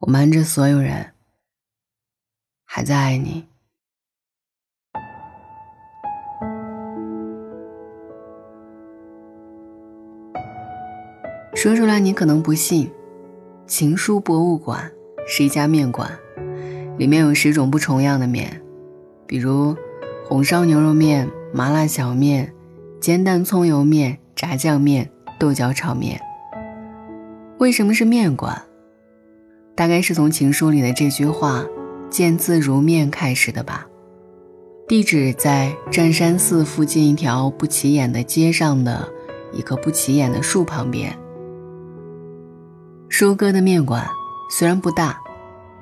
我瞒着所有人，还在爱你。说出来你可能不信，情书博物馆是一家面馆，里面有十种不重样的面，比如红烧牛肉面、麻辣小面、煎蛋葱油面、炸酱面、豆角炒面。为什么是面馆？大概是从情书里的这句话“见字如面”开始的吧。地址在湛山寺附近一条不起眼的街上的一棵不起眼的树旁边。舒哥的面馆虽然不大，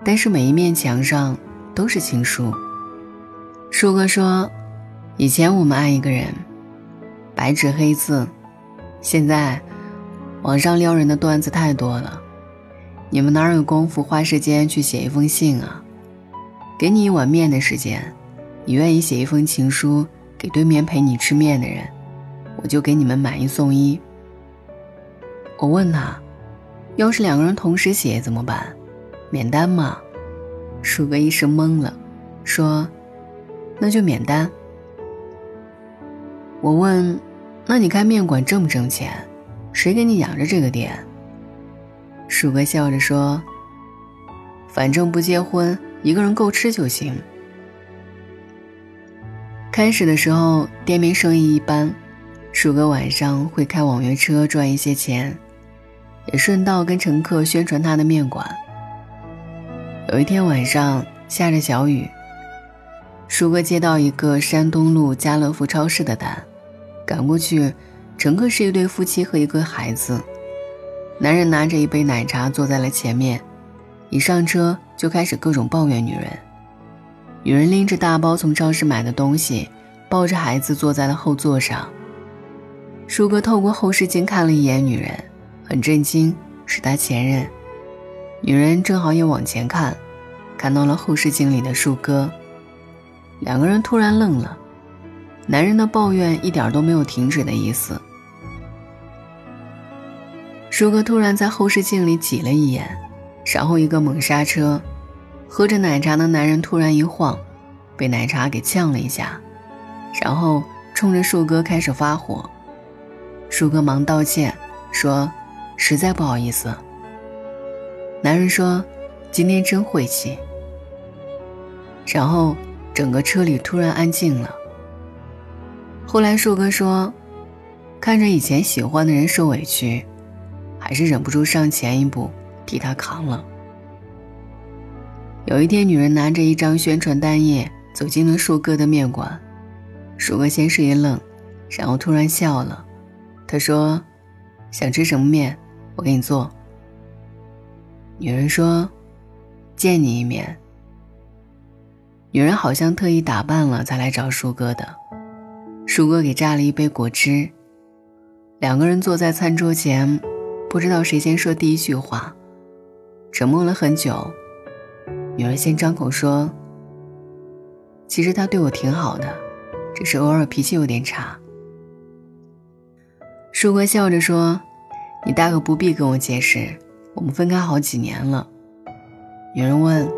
但是每一面墙上都是情书。舒哥说：“以前我们爱一个人，白纸黑字，现在网上撩人的段子太多了，你们哪有功夫花时间去写一封信啊？给你一碗面的时间，你愿意写一封情书给对面陪你吃面的人，我就给你们买一送一。”我问他。要是两个人同时写怎么办？免单吗？舒哥一时懵了，说：“那就免单。”我问：“那你开面馆挣不挣钱？谁给你养着这个店？”舒哥笑着说：“反正不结婚，一个人够吃就行。”开始的时候，店面生意一般，舒哥晚上会开网约车赚一些钱。也顺道跟乘客宣传他的面馆。有一天晚上下着小雨，舒哥接到一个山东路家乐福超市的单，赶过去，乘客是一对夫妻和一个孩子。男人拿着一杯奶茶坐在了前面，一上车就开始各种抱怨女人。女人拎着大包从超市买的东西，抱着孩子坐在了后座上。舒哥透过后视镜看了一眼女人。很震惊，是他前任。女人正好也往前看，看到了后视镜里的树哥。两个人突然愣了，男人的抱怨一点都没有停止的意思。树哥突然在后视镜里挤了一眼，然后一个猛刹车，喝着奶茶的男人突然一晃，被奶茶给呛了一下，然后冲着树哥开始发火。树哥忙道歉，说。实在不好意思。男人说：“今天真晦气。”然后整个车里突然安静了。后来树哥说：“看着以前喜欢的人受委屈，还是忍不住上前一步替他扛了。”有一天，女人拿着一张宣传单页走进了树哥的面馆，树哥先是一愣，然后突然笑了。他说：“想吃什么面？”我给你做。女人说：“见你一面。”女人好像特意打扮了才来找树哥的。树哥给榨了一杯果汁。两个人坐在餐桌前，不知道谁先说第一句话，沉默了很久。女儿先张口说：“其实他对我挺好的，只是偶尔脾气有点差。”舒哥笑着说。你大可不必跟我解释，我们分开好几年了。女人问：“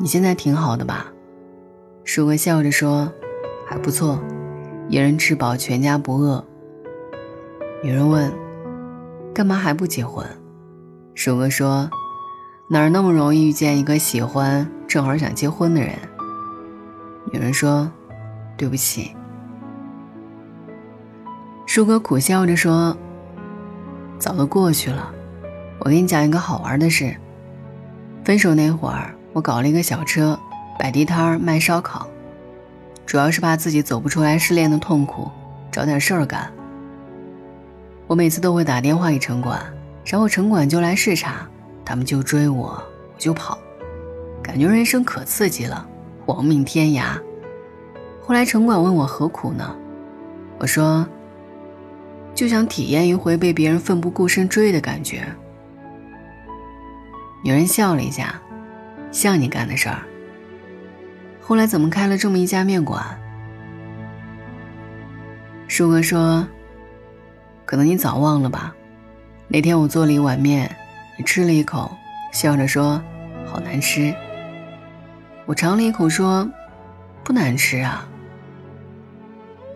你现在挺好的吧？”舒哥笑着说：“还不错，一人吃饱全家不饿。”女人问：“干嘛还不结婚？”舒哥说：“哪儿那么容易遇见一个喜欢、正好想结婚的人？”女人说：“对不起。”舒哥苦笑着说。早都过去了，我给你讲一个好玩的事。分手那会儿，我搞了一个小车，摆地摊儿卖烧烤，主要是怕自己走不出来失恋的痛苦，找点事儿干。我每次都会打电话给城管，然后城管就来视察，他们就追我，我就跑，感觉人生可刺激了，亡命天涯。后来城管问我何苦呢？我说。就想体验一回被别人奋不顾身追的感觉。女人笑了一下，像你干的事儿。后来怎么开了这么一家面馆？舒哥说：“可能你早忘了吧。那天我做了一碗面，你吃了一口，笑着说：‘好难吃。我尝了一口，说：“不难吃啊。”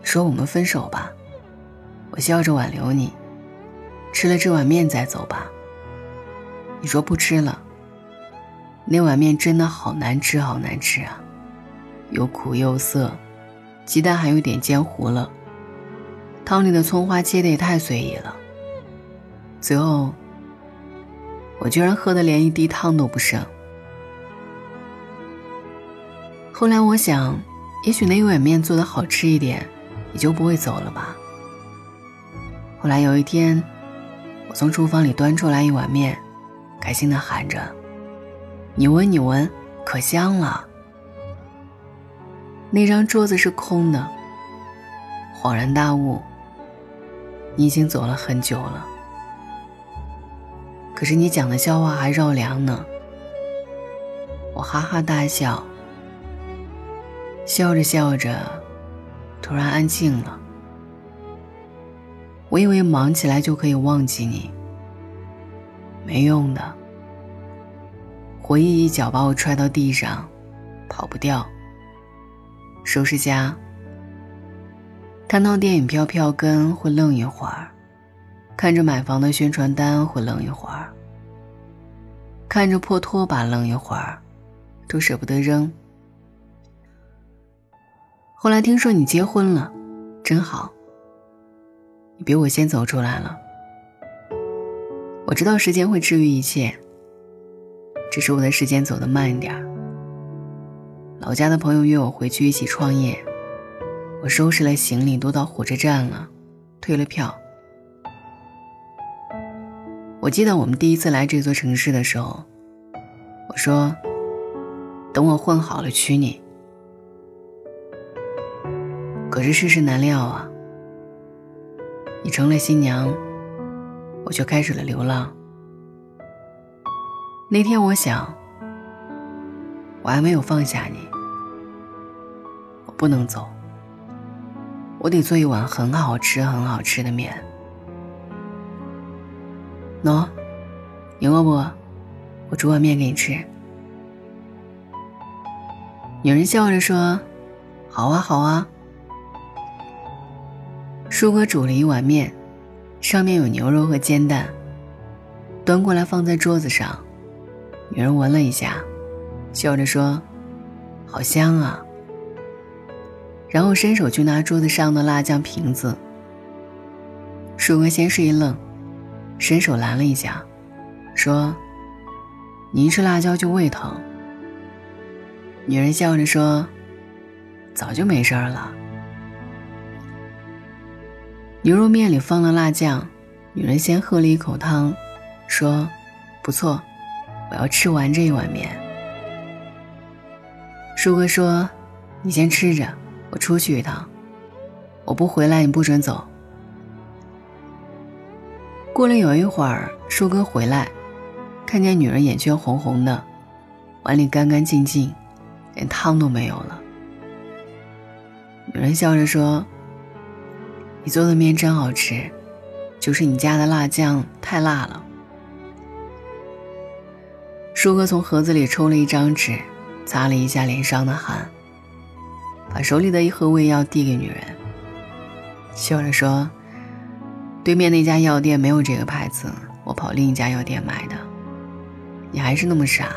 说：“我们分手吧。”我笑着挽留你，吃了这碗面再走吧。你说不吃了。那碗面真的好难吃，好难吃啊，又苦又涩，鸡蛋还有点煎糊了，汤里的葱花切的也太随意了。最后，我居然喝的连一滴汤都不剩。后来我想，也许那一碗面做的好吃一点，你就不会走了吧。后来有一天，我从厨房里端出来一碗面，开心的喊着。你闻，你闻，可香了。那张桌子是空的。恍然大悟，你已经走了很久了。可是你讲的笑话还绕梁呢。我哈哈大笑，笑着笑着，突然安静了。我以为忙起来就可以忘记你，没用的。回忆一脚把我踹到地上，跑不掉。收拾家，看到电影票票根会愣一会儿，看着买房的宣传单会愣一会儿，看着破拖把愣一会儿，都舍不得扔。后来听说你结婚了，真好。你比我先走出来了。我知道时间会治愈一切。只是我的时间走得慢一点老家的朋友约我回去一起创业，我收拾了行李都到火车站了，退了票。我记得我们第一次来这座城市的时候，我说：“等我混好了娶你。”可是世事难料啊，你成了新娘，我却开始了流浪。那天我想，我还没有放下你，我不能走，我得做一碗很好吃、很好吃的面。喏，你饿不？我煮碗面给你吃。女人笑着说：“好啊，好啊。”叔哥煮了一碗面，上面有牛肉和煎蛋，端过来放在桌子上。女人闻了一下，笑着说：“好香啊。”然后伸手去拿桌子上的辣酱瓶子。树哥先是一愣，伸手拦了一下，说：“你一吃辣椒就胃疼。”女人笑着说：“早就没事儿了。”牛肉面里放了辣酱，女人先喝了一口汤，说：“不错。”我要吃完这一碗面。树哥说：“你先吃着，我出去一趟，我不回来你不准走。”过了有一会儿，舒哥回来，看见女人眼圈红红的，碗里干干净净，连汤都没有了。女人笑着说：“你做的面真好吃，就是你家的辣酱太辣了。”舒哥从盒子里抽了一张纸，擦了一下脸上的汗，把手里的一盒胃药递给女人，笑着说：“对面那家药店没有这个牌子，我跑另一家药店买的。你还是那么傻，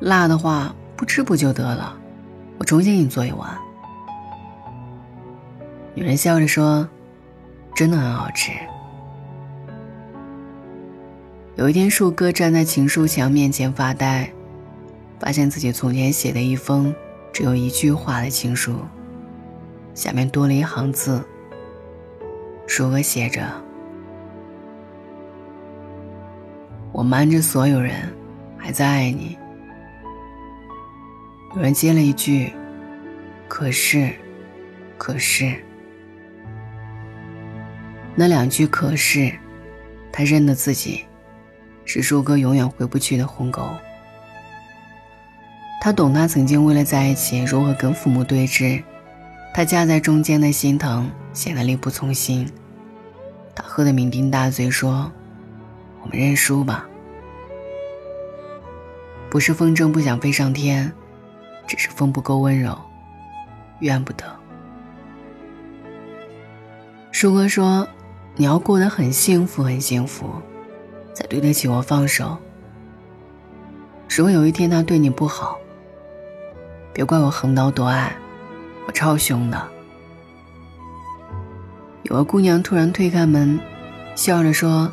辣的话不吃不就得了？我重新给你做一碗。”女人笑着说：“真的很好吃。”有一天，树哥站在情书墙面前发呆，发现自己从前写的一封只有一句话的情书，下面多了一行字。书哥写着：“我瞒着所有人，还在爱你。”有人接了一句：“可是，可是。”那两句“可是”，他认得自己。是舒哥永远回不去的鸿沟。他懂他曾经为了在一起如何跟父母对峙，他夹在中间的心疼显得力不从心。他喝得酩酊大醉，说：“我们认输吧。”不是风筝不想飞上天，只是风不够温柔，怨不得。舒哥说：“你要过得很幸福，很幸福，才对得起我放手。如果有一天他对你不好，别怪我横刀夺爱，我超凶的。”有个姑娘突然推开门，笑着说：“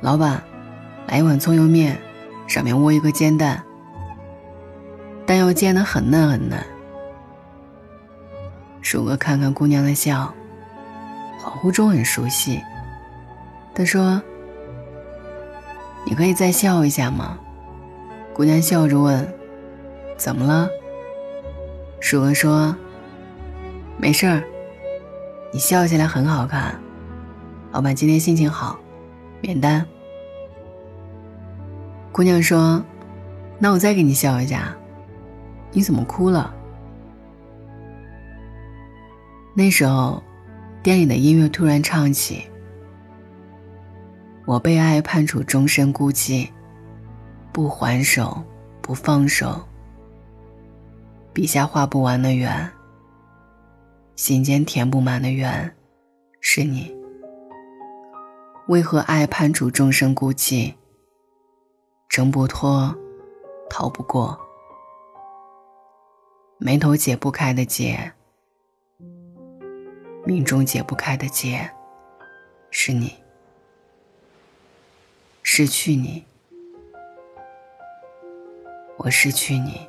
老板，来一碗葱油面，上面窝一个煎蛋，蛋要煎得很嫩很嫩。”舒哥看看姑娘的笑。恍惚中很熟悉，他说：“你可以再笑一下吗？”姑娘笑着问：“怎么了？”鼠哥说：“没事儿，你笑起来很好看。老板今天心情好，免单。”姑娘说：“那我再给你笑一下，你怎么哭了？”那时候。店里的音乐突然唱起：“我被爱判处终身孤寂，不还手，不放手。笔下画不完的圆，心间填不满的圆，是你。为何爱判处众生孤寂？挣不脱，逃不过，眉头解不开的结。”命中解不开的结，是你。失去你，我失去你。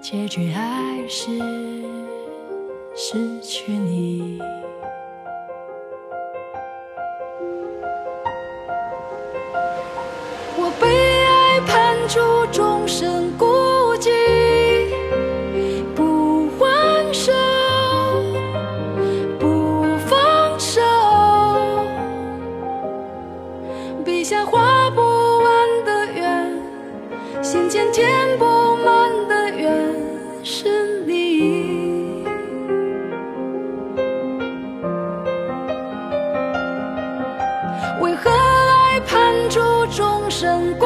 结局还是失去你。为何爱判处众生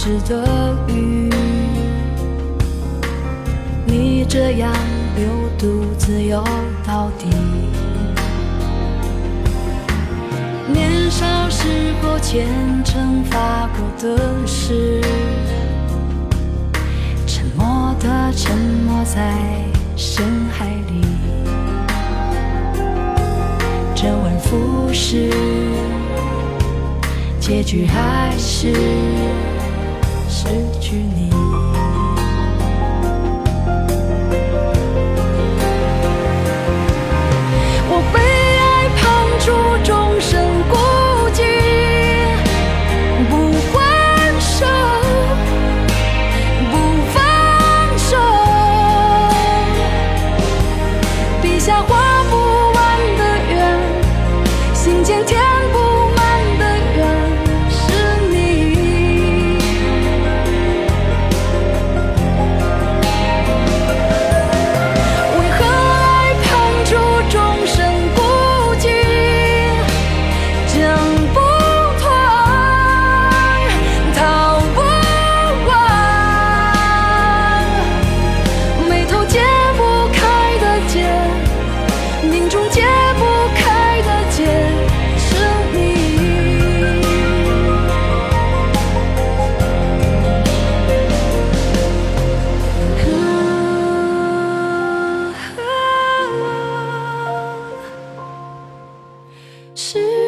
固执的鱼，你这样流独自游到底。年少时候虔诚发过的誓，沉默的沉没在深海里。周而复始，结局还是失去你。是